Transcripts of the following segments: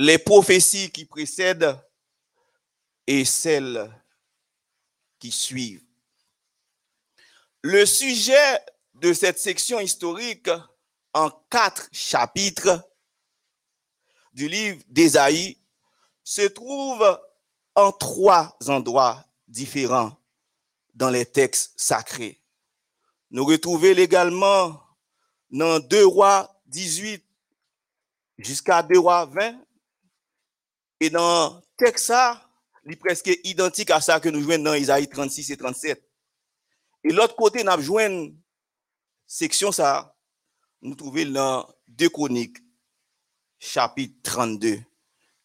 les prophéties qui précèdent et celles qui suivent. Le sujet de cette section historique en quatre chapitres du livre d'Ésaïe se trouve en trois endroits différents dans les textes sacrés. Nous retrouvons également dans 2 rois 18 jusqu'à 2 rois 20 et dans texte il est presque identique à ça que nous jouons dans Isaïe 36 et 37. Et l'autre côté, nous avons une section ça, nous trouvons dans 2 Chroniques, chapitre 32.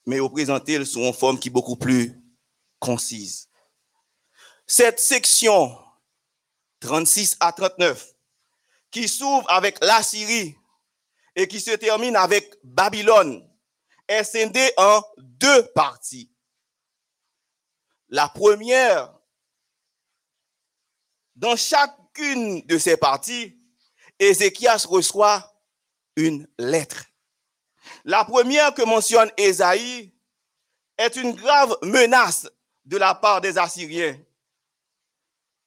Mais présenté, elles sont en forme qui est beaucoup plus concise. Cette section 36 à 39, qui s'ouvre avec la Syrie et qui se termine avec Babylone, est scindée en deux parties. La première, dans chacune de ces parties, Ézéchias reçoit une lettre. La première que mentionne Ésaïe est une grave menace de la part des Assyriens.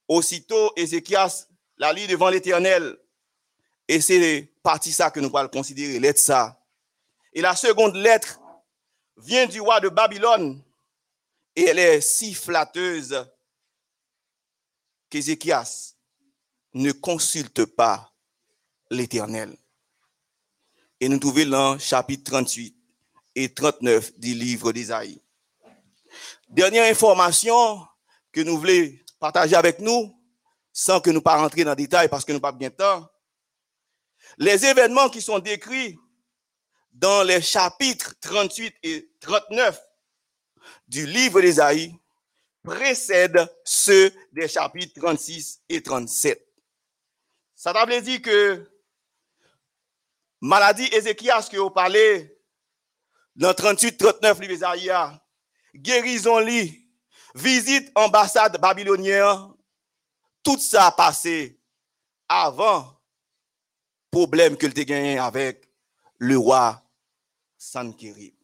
Aussitôt, Ézéchias la lit devant l'Éternel. Et c'est partie ça que nous allons considérer, lettre ça. Et la seconde lettre vient du roi de Babylone et elle est si flatteuse qu'Ézéchias ne consulte pas l'Éternel. Et nous trouvons dans chapitre 38 et 39 du livre d'Isaïe. Dernière information que nous voulons partager avec nous, sans que nous pas rentrer dans le détail parce que nous pas bien temps. Les événements qui sont décrits dans les chapitres 38 et 39 du livre d'Ésaïe précèdent ceux des chapitres 36 et 37. Ça veut dire que maladie Ézéchias que vous parlez dans 38-39 livre d'Ésaïe, guérison-lit, visite ambassade babylonienne, tout ça a passé avant problème que tu gagné avec le roi Sankiri.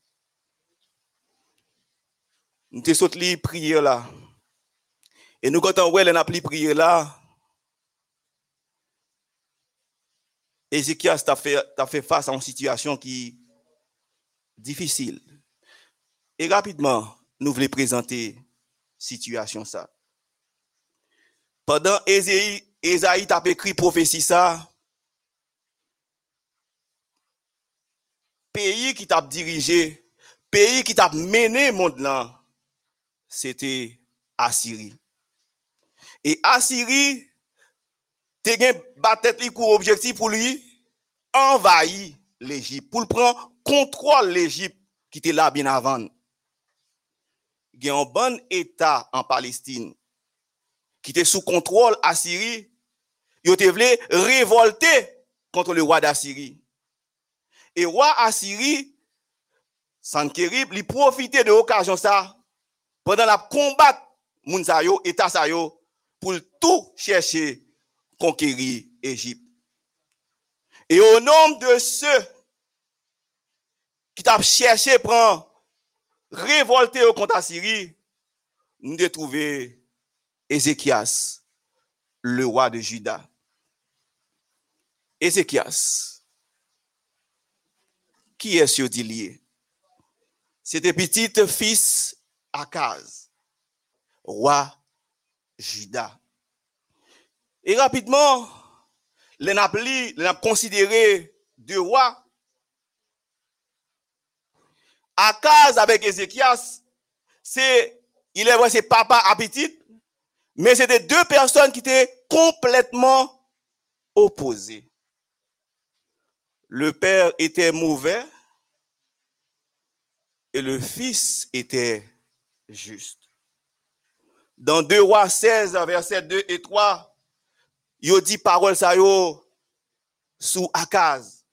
Nous te sauté prière là. Et nous quand on a pris prière là, Ézéchias t'a fait, fait face à une situation qui difficile. Et rapidement, nous voulons présenter situation ça. Pendant Ésaïe, Ésaïe t'a écrit prophétie peyi ki tap dirije, peyi ki tap mene mond lan, sete Asiri. E Asiri, te gen batet li kou objektif pou li, envayi l'Egypte, pou l'pren kontrol l'Egypte ki te la bin avan. Gen yon ban etat an Palestine, ki te sou kontrol Asiri, yo te vle revolte kontro le roi d'Asiri. Et roi Assyrie, Sankerib, il profitait de l'occasion ça pendant la combat Mounsayo, État Sayo, pour tout chercher conquérir Égypte. Et au nom de ceux qui t'a cherché prendre révolté contre Assyrie, nous avons trouvé Ézéchias, le roi de Juda. Ézéchias, qui est ce lié? C'était petit fils Akaz, roi Juda. Et rapidement, les n'a considéré deux rois Akaz avec Ézéchias, c'est, il est vrai, c'est papa appétit, mais c'était deux personnes qui étaient complètement opposées. Le père était mauvais et le fils était juste. Dans 2 rois 16, verset 2 et 3, il dit parole ça yo sous Akaz.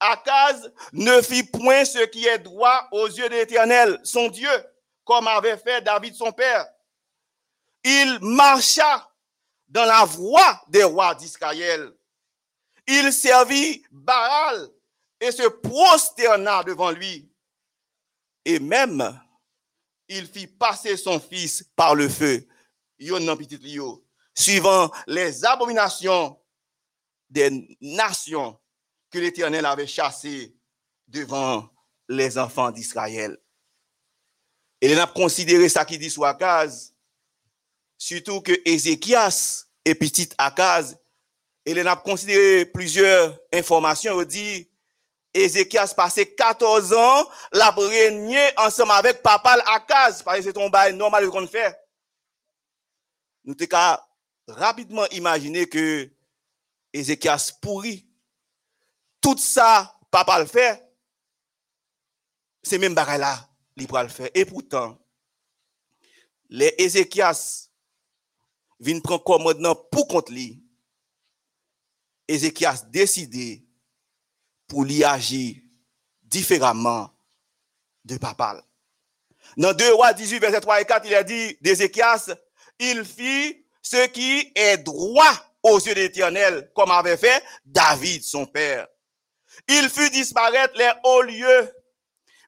Akaz ne fit point ce qui est droit aux yeux de l'Éternel, son Dieu, comme avait fait David son père. Il marcha dans la voie des rois d'Israël. Il servit Baal et se prosterna devant lui. Et même, il fit passer son fils par le feu, suivant les abominations des nations que l'Éternel avait chassées devant les enfants d'Israël. Et il a considéré ça qui dit Akaz, surtout que Ézéchias est petit Akaz, et il a considéré plusieurs informations, il dit, Ézéchias passé 14 ans, l'a régné ensemble avec papa Akaz, parce que c'est ton bail normal qu'on fait. Nous t'avons rapidement imaginé que Ézéchias pourrit. Tout ça, papa le fait. C'est même bagaille là, il le faire. Et pourtant, les Ézéchias viennent prendre commandement pour contre lui. Ézéchias décidé pour lui agir différemment de papa. Dans 2 rois 18, verset 3 et 4, il a dit d'Ézéchias, il fit ce qui est droit aux yeux d'Éternel, comme avait fait David, son père. Il fut disparaître les hauts lieux,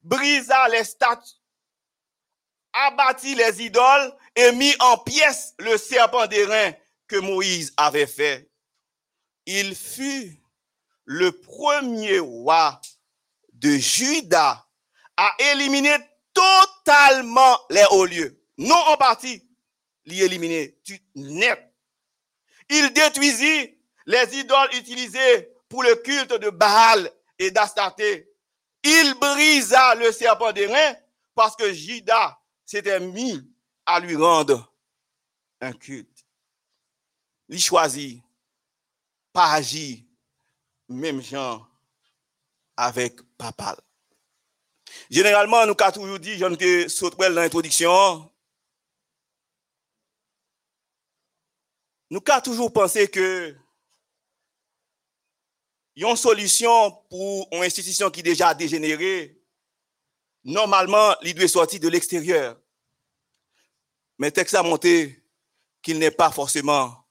brisa les statues, abattit les idoles et mit en pièces le serpent d'airain que Moïse avait fait. Il fut le premier roi de Juda à éliminer totalement les hauts lieux. Non en partie, l'y éliminer net. Il détruisit les idoles utilisées pour le culte de Baal et d'Astarté. Il brisa le serpent d'airain parce que Juda s'était mis à lui rendre un culte. Il choisit pas agir même genre avec papa. Généralement, nous avons toujours dit, j'en ai sauté dans l'introduction, nous avons toujours pensé que il y a une solution pour une institution qui est déjà dégénérée. Normalement, il doit sortir de l'extérieur. Mais texte a montré qu'il n'est pas forcément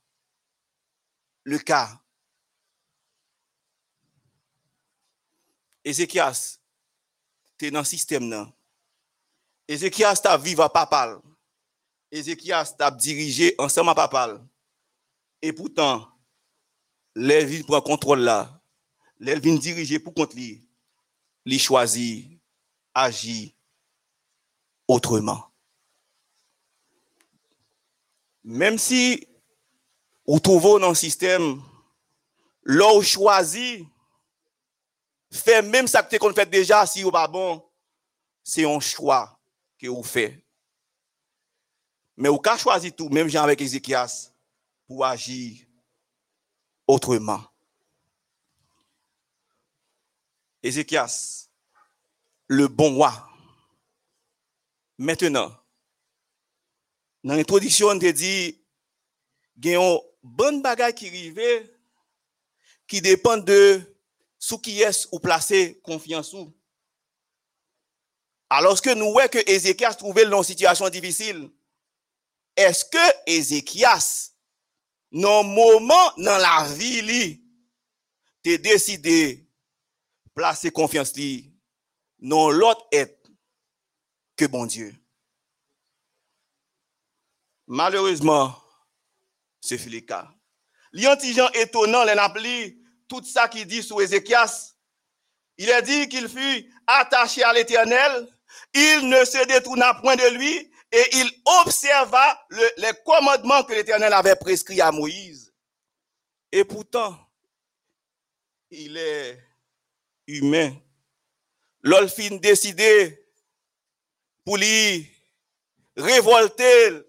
le cas. Ezekias, te nan sistem nan. Ezekias ta viva papal. Ezekias ta dirije ansama papal. E poutan, lè vin pran kontrol la. Lè vin dirije pou kont li. Li chwazi, agi, otreman. Mem si ou touvo nan sistem, lò ou chwazi, fait même ça que vous fait déjà, si vous pas bon, c'est un choix que vous faites. Mais vous avez choisi tout, même Jean avec Ézéchias, pour agir autrement. Ézéchias, le bon roi. Maintenant, dans l'introduction, on te dit, il y a une bonne bagaille qui arrive, qui dépend de sous qui est ou placer confiance ou. Alors que nous voyons que Ézéchias trouvait une situation difficile, est-ce que Ézéchias, dans moment dans la vie, tu décidé placer confiance dans l'autre être que bon Dieu? Malheureusement, c'est le cas. L'antigen étonnant, les tout ça qu'il dit sur Ézéchias. Il a dit qu'il fut attaché à l'éternel, il ne se détourna point de lui et il observa les commandements que l'éternel avait prescrits à Moïse. Et pourtant, il est humain. L'olfine décidé pour lui révolter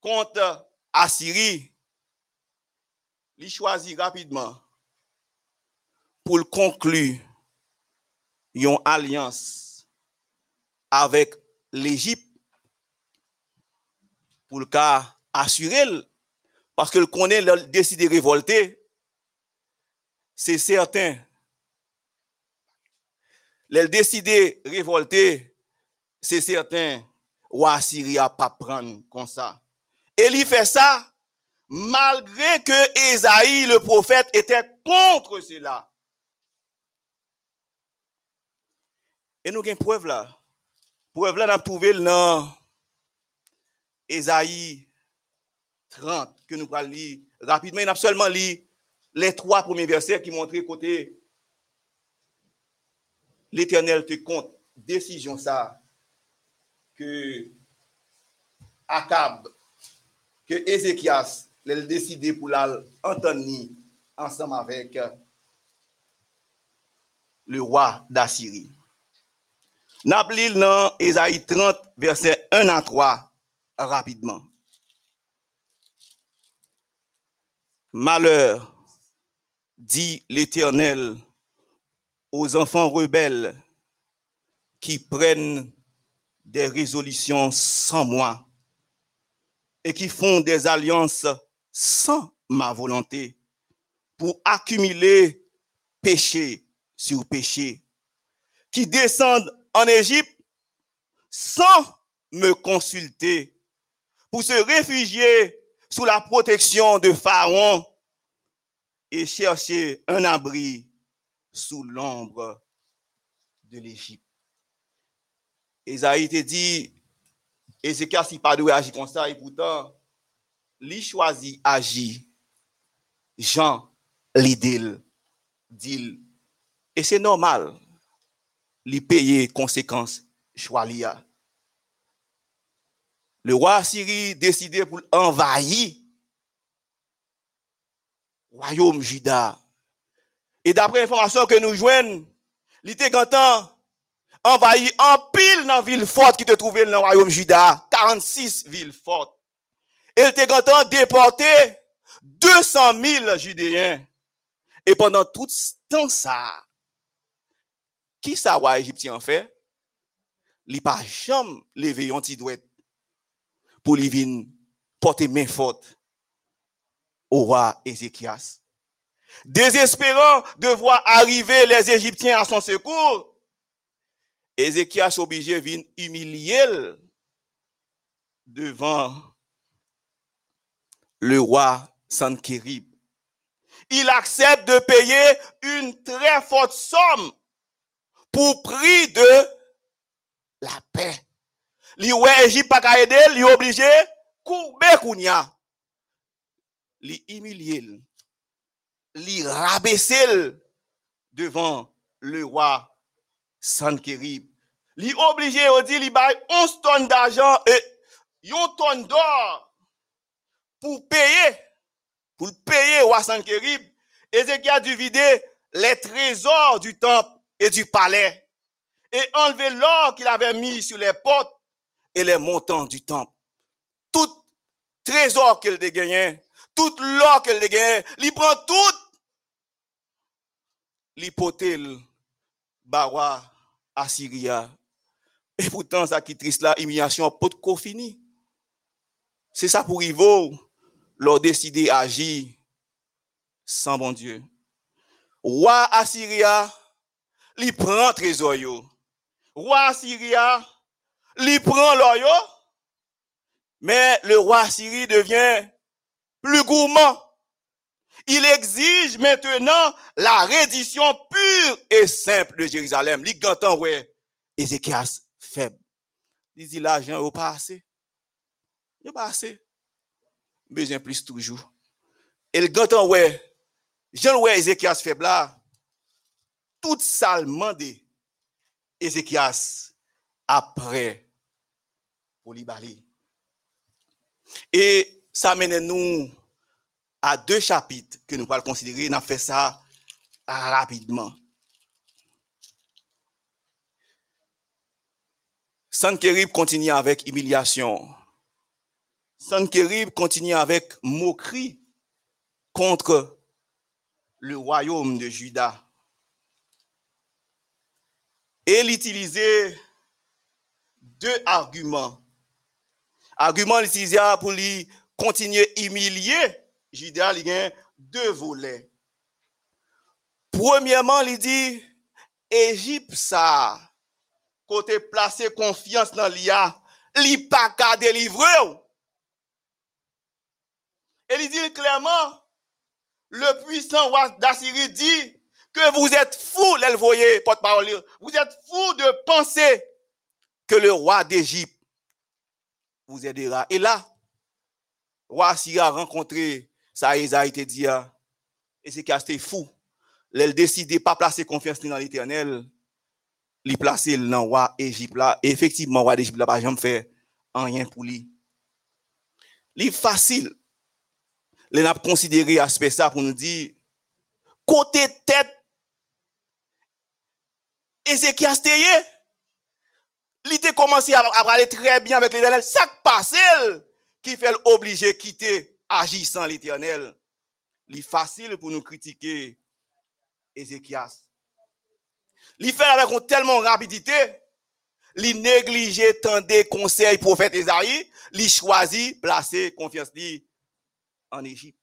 contre Assyrie. Il choisit rapidement pour conclure une alliance avec l'Égypte pour le cas assurer parce que le connaît décide de révolter c'est certain. Le décidé de révolter c'est certain. Ou Assyrie a pas prendre comme ça. Et fait ça malgré que Esaïe le prophète était contre cela E nou gen pwèv la. Pwèv la nan pouve l nan Ezaïe 30 ke nou pral li rapidman. Nan ap seulement li le 3 premier verset ki montre kote l'Eternel te kont desisyon sa ke Akab ke Ezekias lèl deside pou lal Anthony ansam avèk le roi d'Assyrie. N'appelez dans Ésaïe 30, verset 1 à 3, rapidement. Malheur, dit l'Éternel aux enfants rebelles qui prennent des résolutions sans moi et qui font des alliances sans ma volonté pour accumuler péché sur péché, qui descendent en Égypte sans me consulter, pour se réfugier sous la protection de Pharaon et chercher un abri sous l'ombre de l'Égypte. Esaïe te dit, Ézéchias si pas de agir comme ça, et pourtant, lui choisit agir. Jean l'idée, dit, et c'est normal, lui payer conséquences choix Le roi Syrie décidé pour envahir royaume Juda. Et d'après l'information que nous joignons, il était content envahi en pile dans ville forte qui te trouvait dans le royaume Juda. 46 villes fortes. Il était content déporter 200 000 Judéens. Et pendant tout ce temps, ça, qui ça roi égyptien fait? Il pas jamais levé un petit pour lui venir porter main forte au roi Ézéchias. Désespérant de voir arriver les Égyptiens à son secours, Ézéchias obligé de humilier devant le roi Sankérib. Il accepte de payer une très forte somme pour prix de la paix. Li ouais Égypte pas aider, li obligé couper kounya. Li humilier, li rabaisser devant le roi Sankérib. Li obligé on dit li bail 11 tonnes d'argent et 1 tonne d'or pour payer pour payer roi Sankérib. Ézéchiel a dû vider les trésors du temple et du palais et enlever l'or qu'il avait mis sur les portes et les montants du temple. Tout trésor qu'il dégagnait, tout l'or qu'il dégagnait, il prend tout l'hypothèse Bawa Assyria. Et pourtant, ça qui triste là, humiliation, pas de fini. C'est ça pour Ivo, leur décider agir sans bon Dieu. Roi Assyria, il prend trésor Roi Assyria, il prend l'or mais le roi Assyrie devient plus gourmand. Il exige maintenant la reddition pure et simple de Jérusalem. Il gantan ouais Ézéchias faible. Il dit l'argent n'est pas assez. Il pas assez. Besoin plus toujours. Et le gantan ouais Jean ouais Ézéchias faible là. Tout ça demandé Ézéchias après pour l'Ibali. Et ça mène nous à deux chapitres que nous allons considérer. On a fait ça rapidement. Sankérib continue avec humiliation. Sankérib continue avec moquerie contre le royaume de Juda. Et l'utiliser deux arguments. Argument l'utiliser pour lui continuer humilier. Jida li gen deux volets. Premièrement, li di, Egypte sa, kote plase konfians nan li a, li pa ka delivre ou. Et li di, clairement, le puissant wak d'Assyrie di, que vous êtes fou, elle voyait, porte-parole, vous êtes fou de penser que le roi d'Égypte vous aidera. Et là, roi Syria a rencontré ça, été dit, et c'est qu'il fou. Décidé de pas placer confiance dans l'éternel, il placer dans le roi Égypte là. Et effectivement, le roi d'Égypte là, pas jamais fait rien pour lui. Il facile. Il a considéré aspect ça pour nous dire, côté tête, Ézéchias il a commencé à, parler très bien avec l'éternel. Ça passe qui fait l'obliger de quitter, agir sans l'éternel. Il facile pour nous critiquer Ézéchias. Il fait avec tellement rapidité, il néglige tant des conseils prophète Esaïe, il choisit placer confiance en Égypte.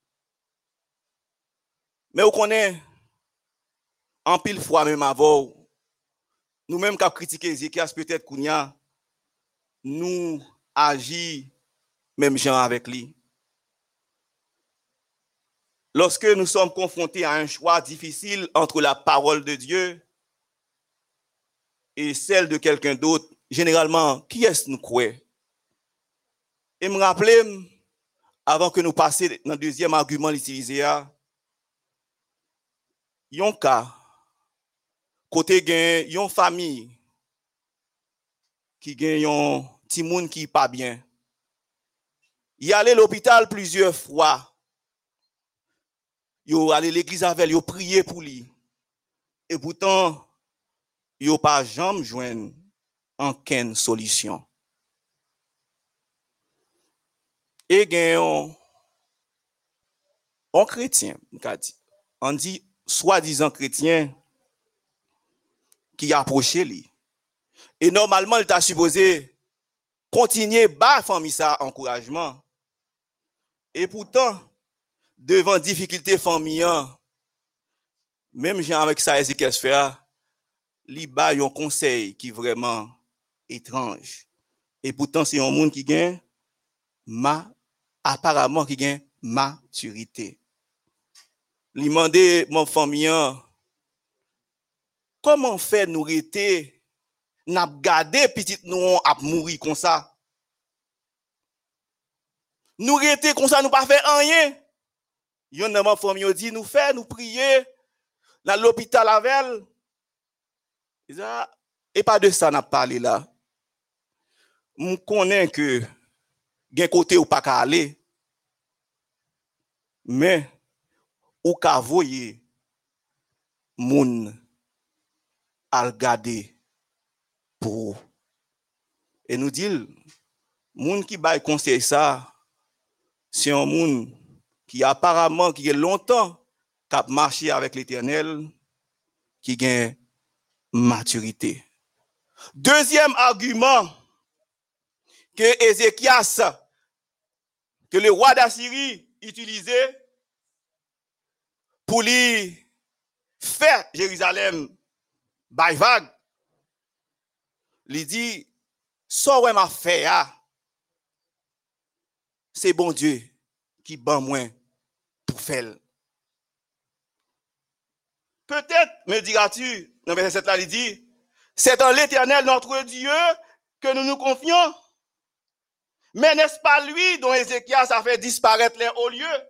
Mais on connaît, en pile fois même nous-mêmes qui critiqué Ézéchias, peut-être qu'on a, nous agissons même gens avec lui. Lorsque nous sommes confrontés à un choix difficile entre la parole de Dieu et celle de quelqu'un d'autre, généralement, qui est-ce nous croyons? Et me rappeler, avant que nous passions dans le deuxième argument utilisé, il y a un cas, côté gain, une famille qui gagne un petit monde qui pas bien. Allé à l'hôpital plusieurs fois. Yo allé l'église avec yo prié pour lui. Et pourtant yo pas jamais joindre aucune solution. Et gagne un chrétien on dit soi-disant chrétien ki aproche li. E normalman li ta supose kontinye ba fami sa ankorajman. E poutan, devan difikilte fami an, menm jan avèk sa ezi kes fè a, li ba yon konsey ki vreman etranj. E poutan se yon moun ki gen, ma, aparamman ki gen maturite. Li mande moun fami an, koman fè nou rete nap gade pitit nou ap mouri kon sa? Nou rete kon sa nou pa fè anyen. Yon nanman fòm yon di nou fè, nou priye, nan l'opital avèl. E pa de sa nap pale la. M konen ke gen kote ou pa ka ale, men ou ka voye moun al gade pour et nous dit moun qui bail conseil ça c'est un moun qui apparemment, qui est longtemps, qui a marché avec l'éternel, qui a maturité. Deuxième argument que Ézéchias, que le roi d'Assyrie utilisait pour lui faire Jérusalem by vague, il dit, ça m'a fait, c'est bon Dieu qui ban moins pour faire. Peut-être, me diras-tu, dans verset 7 là, il dit, c'est dans l'éternel notre Dieu que nous nous confions. Mais n'est-ce pas lui dont Ézéchias a fait disparaître les hauts lieux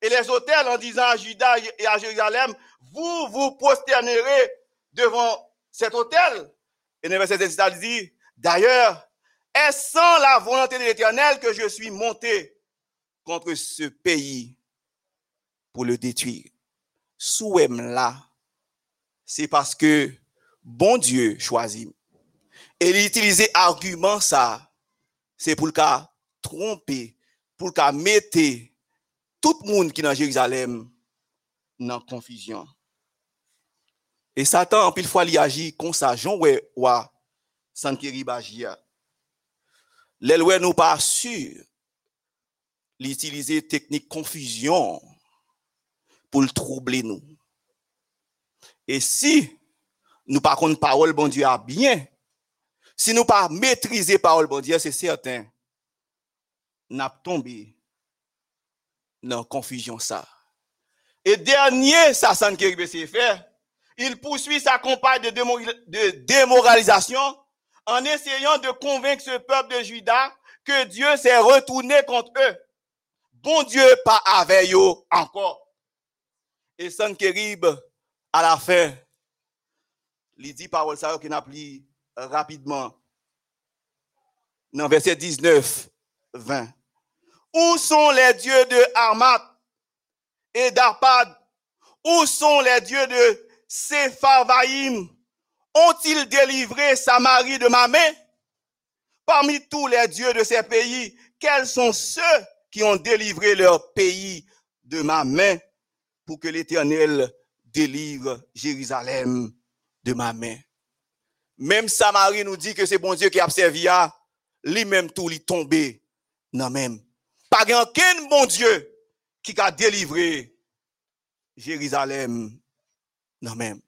et les hôtels en disant à Juda et à Jérusalem, vous vous prosternerez devant cet hôtel. Et dans verset 7 il dit, d'ailleurs, est-ce sans la volonté de l'éternel que je suis monté contre ce pays pour le détruire? Souhait là, c'est parce que bon Dieu choisit. Et il utilisait argument ça, c'est pour le cas tromper, pour le cas mettre tout le monde qui est dans Jérusalem dans confusion. Et Satan, en pile fois, il agit comme ça. Jean, ouais, ouais, sans qu'il L'éloi nous pas sûr l'utiliser technique confusion pour le troubler nous. Et si nous par contre parole bon Dieu a bien, si nous pas maîtriser parole bon Dieu, c'est certain, n'a tombé dans confusion ça. Et dernier, ça, ça ne fait, il poursuit sa campagne de démoralisation en essayant de convaincre ce peuple de Juda que Dieu s'est retourné contre eux. Bon Dieu, pas avec eux encore. Et Sankerib, à la fin, il dit parole ça qui n'a plus rapidement. Dans verset 19, 20. Où sont les dieux de Armat et d'Arpad? Où sont les dieux de Sepharvaïm? Ont-ils délivré Samarie de ma main? Parmi tous les dieux de ces pays, quels sont ceux qui ont délivré leur pays de ma main pour que l'Éternel délivre Jérusalem de ma main? Même Samarie nous dit que c'est bon Dieu qui a servi à lui-même tout lui tombé non même. Pas aucun bon Dieu qui a délivré Jérusalem non.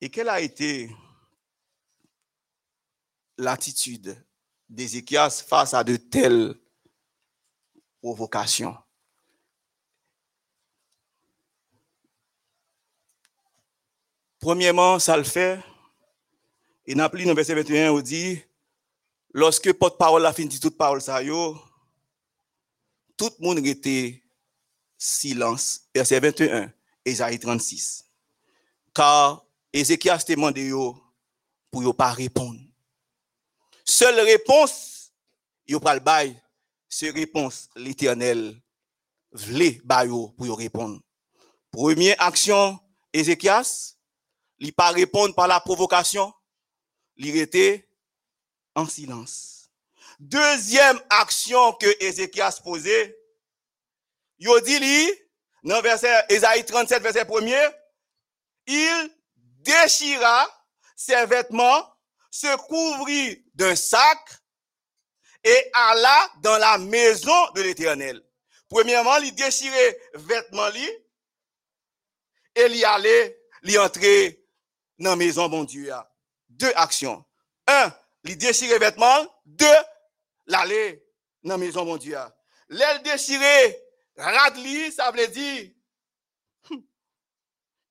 Et quelle a été l'attitude d'Ézéchias face à de telles provocations? Premièrement, ça le fait. Plus dans verset 21, on dit, lorsque porte-parole a fini toute parole, tout le monde était silence. Verset 21, Esaïe 36. Car Ézéchias te demandé pour yo pas répondre. Seule réponse, yo le bail, c'est réponse l'éternel vle ba yo pour répondre. Première action, Ézéchias, il pas répondre par la provocation, il était en silence. Deuxième action que Ézéchias posait, yo dit dans verset Ésaïe 37, verset 1er, il déchira ses vêtements, se couvrit d'un sac et alla dans la maison de l'Éternel. Premièrement, il déchirait vêtements et il allait, il entrer dans la maison bon Dieu. Deux actions. Un, il déchirait vêtements. Deux, l'aller dans la maison bon Dieu. L'aile déchiré, radli, ça veut dire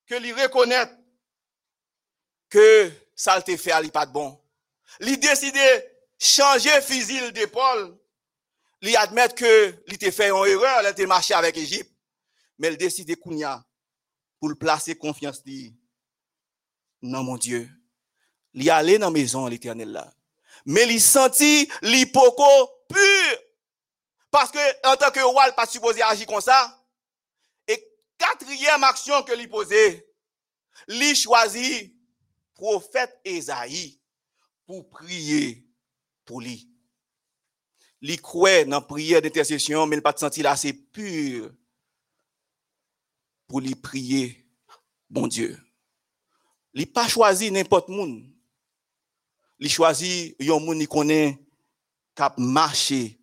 que lui reconnaît que ça te fait aller pas de bon. Il décidé changer fusil d'épaule. Il admet que te fait une erreur, il a marché avec Égypte. Mais il décide pour placer confiance dans mon Dieu. Il allé dans la maison l'éternel là. Mais il senti l'hypoco pur. Parce que en tant que roi, il pas supposé agir comme ça. Et quatrième action que lui posait, il choisit prophète Esaïe pour prier pour lui. Il croit dans la prière d'intercession, mais il pas senti assez pur pour lui prier, bon Dieu. Il pas choisi n'importe monde. Il choisi un monde qui connaît, qui marché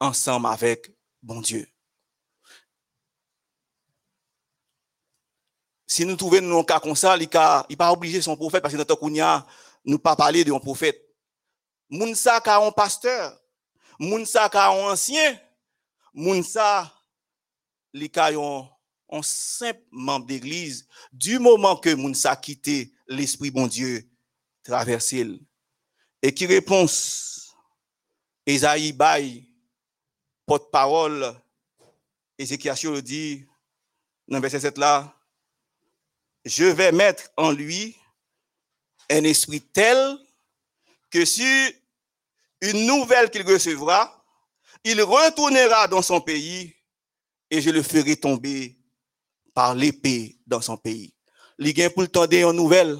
ensemble avec bon Dieu. Si nous trouvons un cas comme ça, il n'est pas obligé son prophète parce que notre Kounia, nous pas parler de un prophète. Mounsa ka un pasteur, Mounsa ka un ancien, Mounsa li ka un simple membre d'église. Du moment que Mounsa quitté l'esprit bon Dieu traversé et qui réponse? Esaïe Bay porte-parole Ézéchiel dit dans verset 7 là je vais mettre en lui un esprit tel que si une nouvelle qu'il recevra, il retournera dans son pays et je le ferai tomber par l'épée dans son pays. Il pour le temps une nouvelle.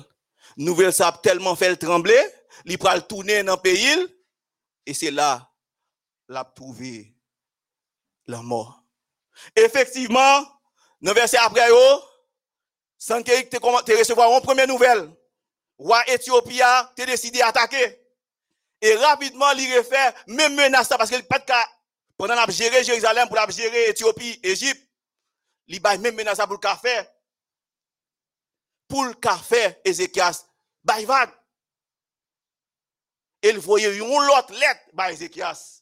Nouvelle, ça a tellement fait le trembler, il va le tourner dans le pays et c'est là l'a trouvé la mort. Effectivement, dans verset après, que tu recevoir une première nouvelle. Roi Éthiopie a décidé d'attaquer. Et rapidement, il refait même menace parce qu'il pas de cas. Pendant la gérer Jérusalem, pour gérer Éthiopie, Égypte, il a même menace pour le café. Pour le café, Ézéchias, vague. Il voyait une autre lettre par Ézéchias.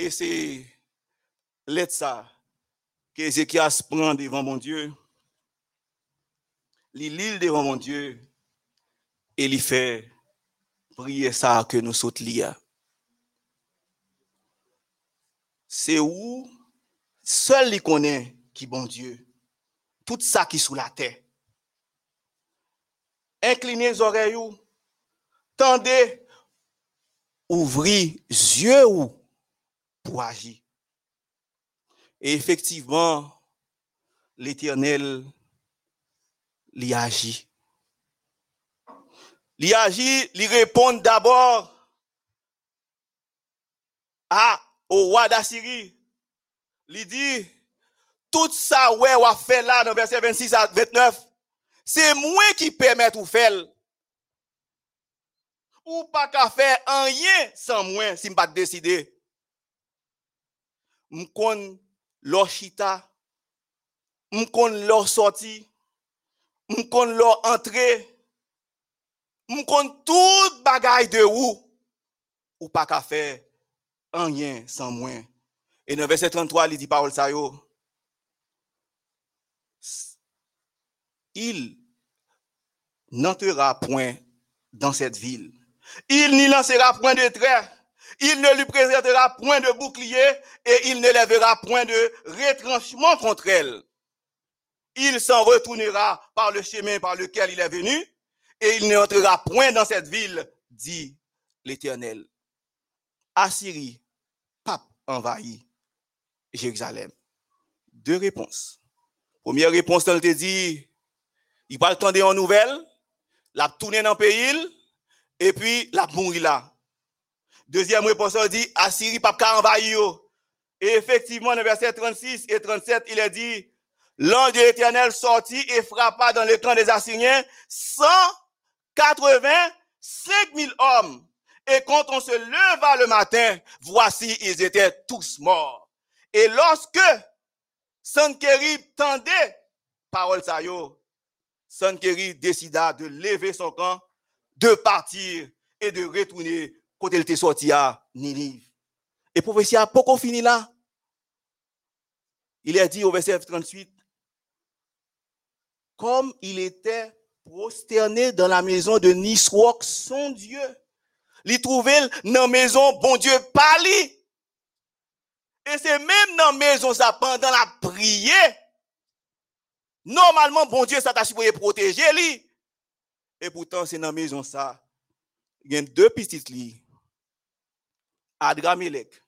Et c'est lettre ça que Ézéchias prend devant mon Dieu l'île devant mon Dieu et il fait prier ça que nous saute C'est où seul il connaît qui bon Dieu. Tout ça qui est sous la terre. Inclinez les oreilles, tendez, ouvrez les yeux pour agir. Et effectivement, l'Éternel l'y agit. L'y agit, l'y répond d'abord à, au roi d'Assyrie. Il dit, tout ça, ouais, a fait là, dans verset 26 à 29, c'est moi qui permets tout faire. Ou pas qu'à faire rien sans moi, si je pas décider. M'kon leur chita, m'kon leur sortie, m'kon leur entrée, m'kon tout bagaille de ou, ou pas qu'à faire rien sans moi. Et dans verset 33, il dit parole ça yo. Il n'entrera point dans cette ville. Il n'y lancera point de trait. Il ne lui présentera point de bouclier et il ne lèvera point de retranchement contre elle. Il s'en retournera par le chemin par lequel il est venu et il n'entrera point dans cette ville, dit l'Éternel. Assyrie, pape envahit Jérusalem. Deux réponses. Première réponse, elle te dit, il va attendre en nouvelle, la tourner dans le pays, et puis la mourir là. Deuxième réponse, elle dit, Assyrie, pape envahir. Et effectivement, dans verset 36 et 37, il est dit, l'ange de l'éternel sortit et frappa dans le camp des Assyriens 185 000 hommes. Et quand on se leva le matin, voici, ils étaient tous morts. Et lorsque Sankeri tendait parole ça yo, Sankeri décida de lever son camp, de partir et de retourner quand il était sorti à Ninive. Et prophétie a pas fini là. Il est dit au verset 38, comme il était prosterné dans la maison de Nisroch, son Dieu, il trouvait dans la maison, bon Dieu, pali. Et c'est même dans la maison, ça, pendant la prière, normalement, bon Dieu, ça t'a supposé protéger lui. Et pourtant, c'est dans la maison, ça. Il y a deux petites lits. Adramelech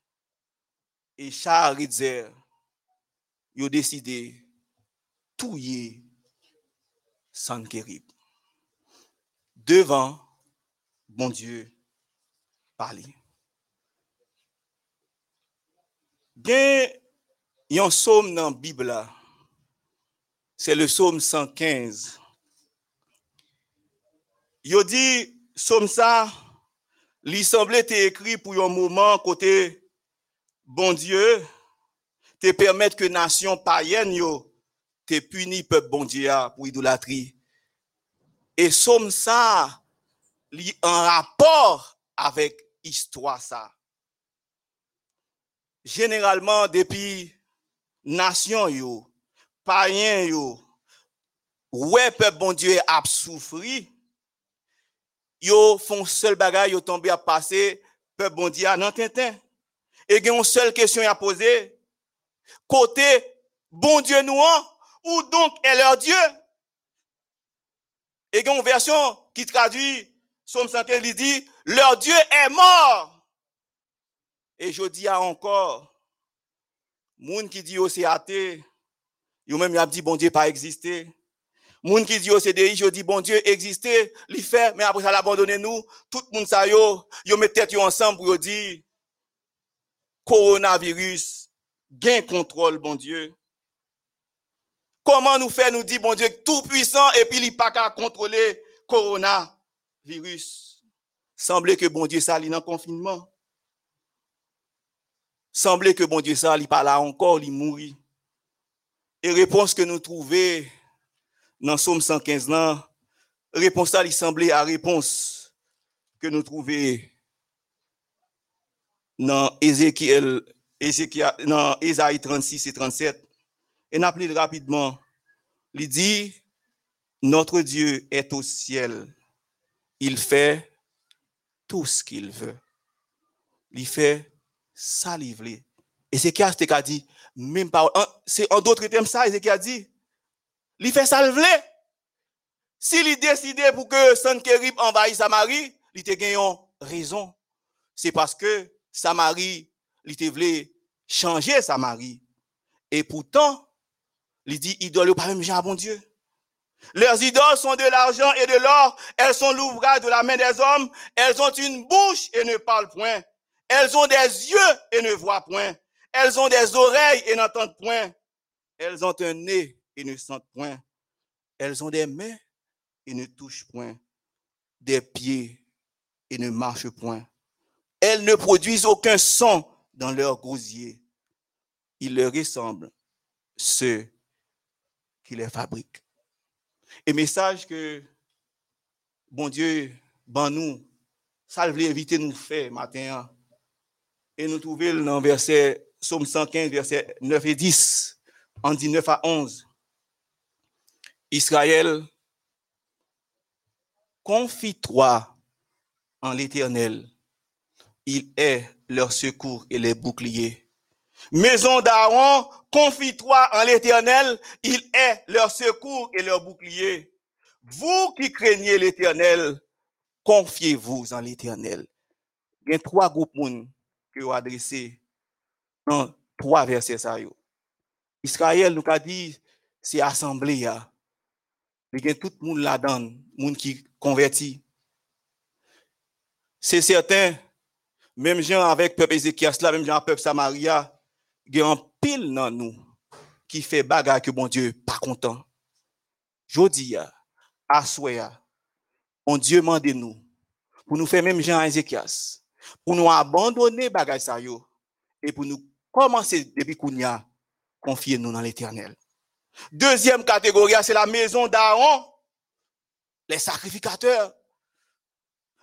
et Charidzer, ils ont décidé tout y Sankerib. Devant, bon Dieu, parler. Gen yon psaume dans la Bible, c'est le psaume 115. Il dit, psaume ça, il semblait être écrit pour un moment côté bon Dieu, te permettre que nation païenne yo te puni peuple bon Dieu pour idolâtrie. Et psaume ça, li en rapport avec histoire ça généralement depuis nation yo, païen yo, ouais peuple bon Dieu a souffri, yo font seul bagage yo tombé à passer peuple bon Dieu nan tintin. Et il y a seule question à poser. Côté bon Dieu nous ou donc est leur Dieu? Et il y une version qui traduit Somme 115, il dit, leur Dieu est mort. Et je dis encore, moun qui dit c'est athée, yo même a dit bon Dieu pas existé. Moun qui dit c'est CDI, je dis bon Dieu existait, il fait, mais après ça l'abandonner nous, tout le monde ça yo, met tête ensemble pour dire coronavirus, gain contrôle bon Dieu. Comment nous faire nous dire bon Dieu tout puissant et puis il pas qu'à contrôler coronavirus. Semblait que bon Dieu ça dans le confinement. Semblait que bon Dieu ça, il pas là encore, il mourit. Et réponse que nous trouvons dans Somme 115 là, réponse il semblait à réponse que nous trouvons dans Ézéchiel, Ézéchiel, dans Ésaïe 36 et 37. Et n'appelez rapidement. Il dit, notre Dieu est au ciel il fait tout ce qu'il veut. Il fait ça livrer. Ézéchias a dit, même pas, c'est en d'autres termes ça, Ézéchias a dit, il fait ça livrer. S'il il décidé pour que Sankérib envahisse Samarie, il gagné raison. C'est parce que Samarie, il voulu changer Samarie. Et pourtant, il dit, idole pas même à bon Dieu. Leurs idoles sont de l'argent et de l'or. Elles sont l'ouvrage de la main des hommes. Elles ont une bouche et ne parlent point. Elles ont des yeux et ne voient point. Elles ont des oreilles et n'entendent point. Elles ont un nez ne sentent point. Elles ont des mains et ne touchent point. Des pieds et ne marchent point. Elles ne produisent aucun son dans leur gosier. Il leur ressemble ceux qui les fabriquent. Et message que bon Dieu, ben nous, ça le inviter nous faire matin. Hein. Et nous trouvons dans verset Somme 115, verset 9 et 10, en dit 9 à 11. Israël, confie-toi en l'Éternel. Il est leur secours et les boucliers. Maison d'Aaron, confie-toi en l'Éternel, il est leur secours et leur bouclier. Vous qui craignez l'Éternel, confiez-vous en l'Éternel. Il y a trois groupes que vous adressez dans trois versets. Israël nous a dit, c'est assemblée. Il a tout le monde là-dedans, monde qui converti. C'est certain, même gens avec peuple Ézéchias, même gens avec peuple Samaria, il y a un pile dans nous qui fait bagarre que bon Dieu pas content. Jodi à on Dieu demande nous pour nous faire même Jean Ézéchias, pour nous abandonner bagage ça et pour nous commencer depuis kounya confier nous dans l'éternel. Deuxième catégorie, c'est la maison d'Aaron, les sacrificateurs.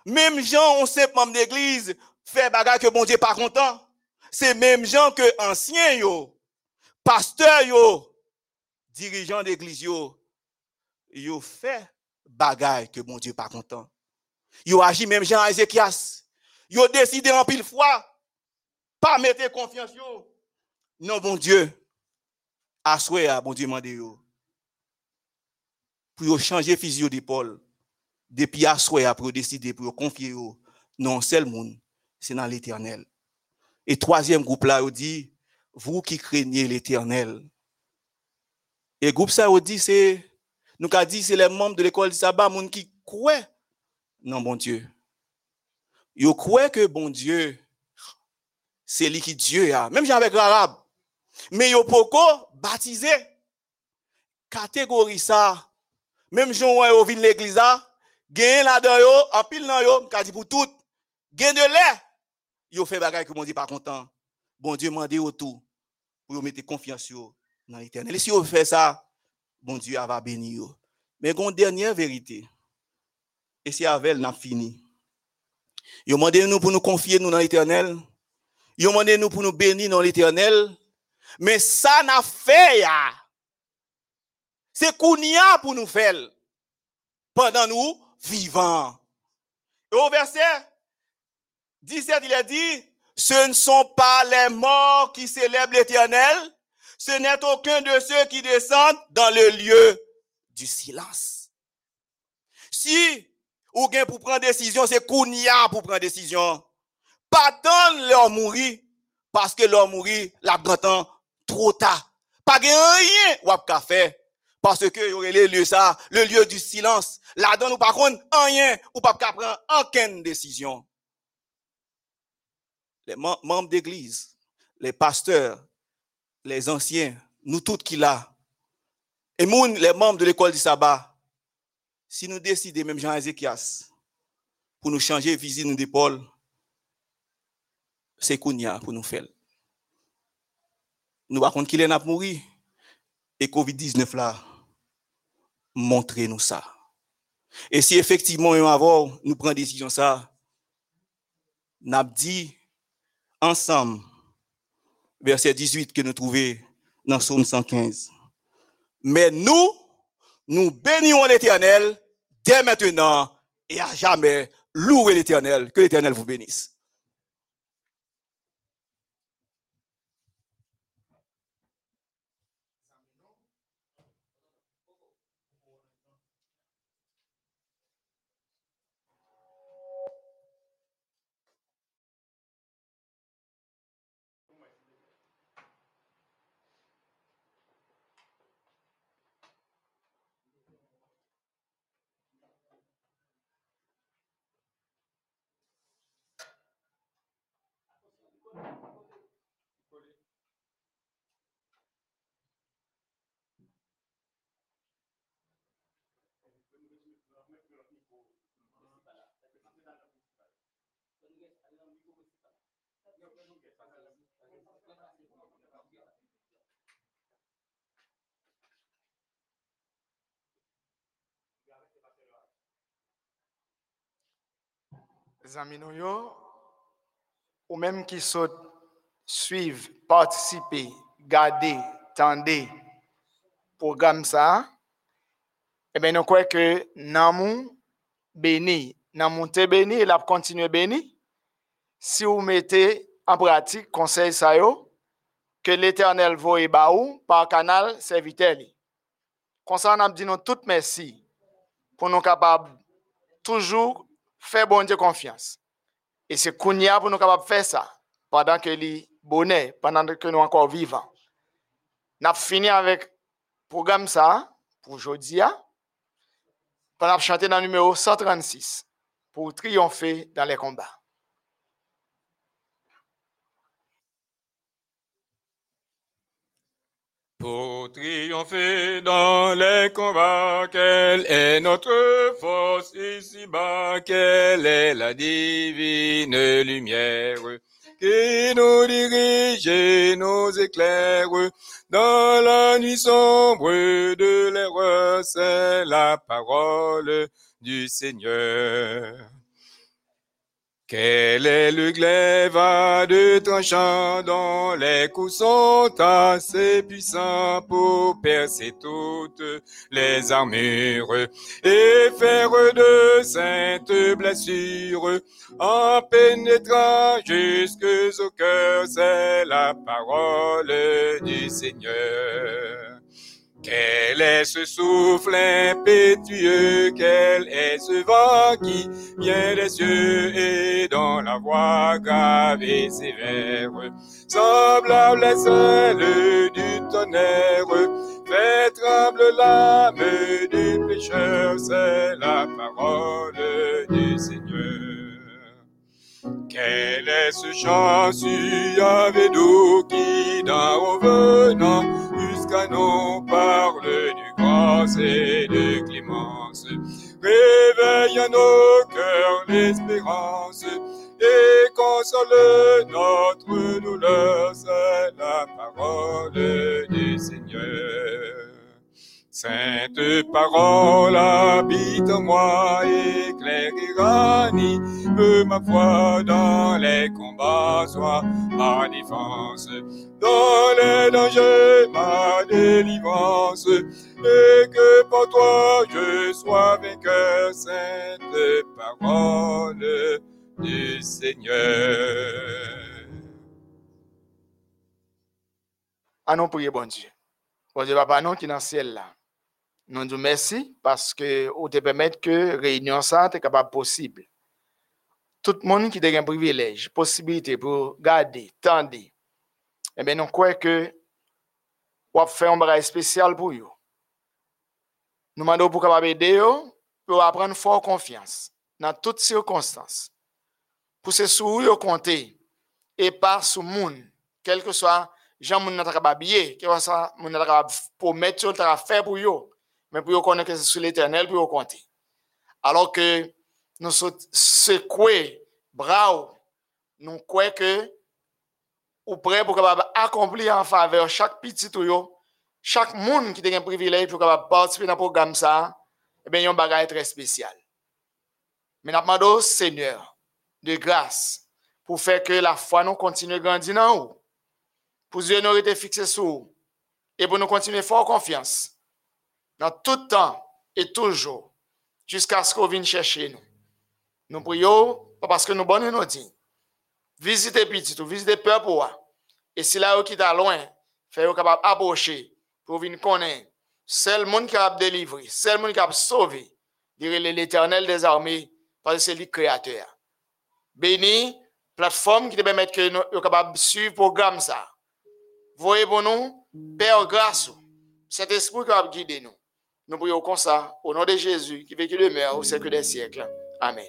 Même gens, on sait membre d'église, fait bagarre que bon Dieu pas content. C'est même gens que anciens yo, pasteurs yo, dirigeants d'église yo, yo fait bagaille que mon Dieu pas content. Yo agi même Jean Ézéchias. Yo décidé en pile fois pas mettre confiance yo. Non bon Dieu. À bon Dieu mande yo. Pour changer physio d'épaule. Depuis assoya pour décider pour confier yo. Non seul monde, c'est dans l'éternel. Et troisième groupe là, il dit, vous qui craignez l'éternel. Et groupe ça, il dit, c'est, nous avons dit, c'est les membres de l'école du sabbat, monde qui croient non, bon Dieu. Ils croient que bon Dieu, c'est lui qui Dieu a. Même avec l'arabe. Mais ils pas baptisé. Catégorie ça. Même Jean au vin l'église là, gagne là-dedans, en pile dans yo, dit pour tout. Gagne de l'air Yo fait bagaille que mon Dieu pas content. Bon Dieu m'a dit autour pour vous mettre confiance dans l'éternel. Et si vous faites ça, bon Dieu va bénir. Mais une dernière vérité. Et c'est avec elle, n'a fini. Yo demandé nous pour nous confier nous dans l'éternel. Yo demandé nous pour nous bénir dans l'éternel. Mais ça n'a fait ya. C'est kounia pour nous faire. Pendant nous vivants. Et au verset 17, il a dit, ce ne sont pas les morts qui célèbrent l'éternel, ce n'est aucun de ceux qui descendent dans le lieu du silence. Si, ou bien pour prendre décision, c'est Kounia pour prendre décision. Pas attendre leur mourir, parce que leur mourir, la grand trop tard. Pas rien ou à faire. Parce que y le lieu ça, le lieu du silence. Là-dedans, nous par contre, rien ou pas prendre aucune décision les membres d'église, les pasteurs, les anciens, nous tous qui là, et nous, les membres de l'école du sabbat, si nous décidons, même Jean Ézéchias, pour nous changer visite nous d'épaule, c'est Kounia pour nous faire. Nous contre qu'il est mourir. Et Covid-19 là, montrez-nous ça. Et si effectivement, avant, nous prenons décision ça, n'a dit ensemble, verset 18 que nous trouvons dans Psaume 115. Mais nous, nous bénissons l'Éternel dès maintenant et à jamais. Louez l'Éternel. Que l'Éternel vous bénisse. Yo, ou menm ki sot suiv, partisipe, gade, tende program sa, e ben nou kwe ke nan moun beni, nan moun te beni, el ap kontinue beni, si ou mette an pratik konsey sa yo, ke l'Eternel vo e ba ou, pa kanal se viteli. Konsan ap di nou tout mersi, pou nou kapab toujou Fè bon Dieu confiance. Et c'est Kounia pour nous capables faire ça pendant que les bonnet, pendant que nous encore vivants. Nous avons fini avec le programme ça pour aujourd'hui. Pendant chanter dans le numéro 136 pour triompher dans les combats. Pour triompher dans les combats, quelle est notre force ici-bas, quelle est la divine lumière? Qui nous dirige et nous éclaire dans la nuit sombre de l'erreur, c'est la parole du Seigneur. Quel est le glaive à deux tranchants dont les coups sont assez puissants pour percer toutes les armures et faire de saintes blessures en pénétrant jusqu'au cœur, c'est la parole du Seigneur. Quel est ce souffle impétueux, quel est ce vent qui vient des cieux et dans la voix grave et sévère, semblable à celle du tonnerre, fait tremble l'âme du pécheur, c'est la parole du Seigneur. Quel est ce chant avec nous qui, d'un revenant jusqu'à nous, grâce et de clémence? Réveille nos cœurs l'espérance et console notre douleur, c'est la parole du Seigneur. Sainte parole habite en moi, éclaire et ranime ma foi dans les combats, soit ma défense, dans les dangers ma délivrance, et que pour toi je sois vainqueur, sainte parole du Seigneur. Allons prier, bon Dieu. Bon Dieu, Papa, nous qui dans le ciel là. Nous nous merci parce que vous te permettre que réunion ça soit capable possible. Tout le monde qui a un privilège, possibilité pour garder, tendre, eh bien, nous croyons que vous avez fait un travail spécial pour vous. Nous demandons pour capable aider pour apprendre fort confiance dans toutes circonstances. Pour sur vous compter et pas le monde, quel que soit Jean moun nan capable quel que soit moun nan capable promettre le faire pour vous mais pour connaître que c'est sur l'éternel, pour compter. Alors que nous secouer bras, nous croyons que ou prêt pour capable accomplir en faveur chaque petit ou chaque monde qui a un privilège pour participer dans le programme ça, eh il y a un bagage très spécial. Mais nous demandons, Seigneur, de grâce, pour faire que la foi nous continue à grandir dans nous. Pour que nous été fixés sur nous. Et pour nous continuer fort confiance dans tout temps et toujours, jusqu'à ce qu'on vienne chercher nous. Nous prions, parce que nous bonnes nous dit. Visitez petit, ou visitez moi. Et si là, qui est loin, faites capable approcher pour venir connaître. Seul monde qui a délivré, seul monde qui a sauvé, dirait l'éternel des armées, parce que c'est lui créateur. Béni, plateforme qui te permet que nous de suivre le programme ça. Voyez pour nous, Père grâce, cet esprit qui va guider nous. Nous prions comme ça, au nom de Jésus, qui vécu demeure au siècle des siècles. Amen.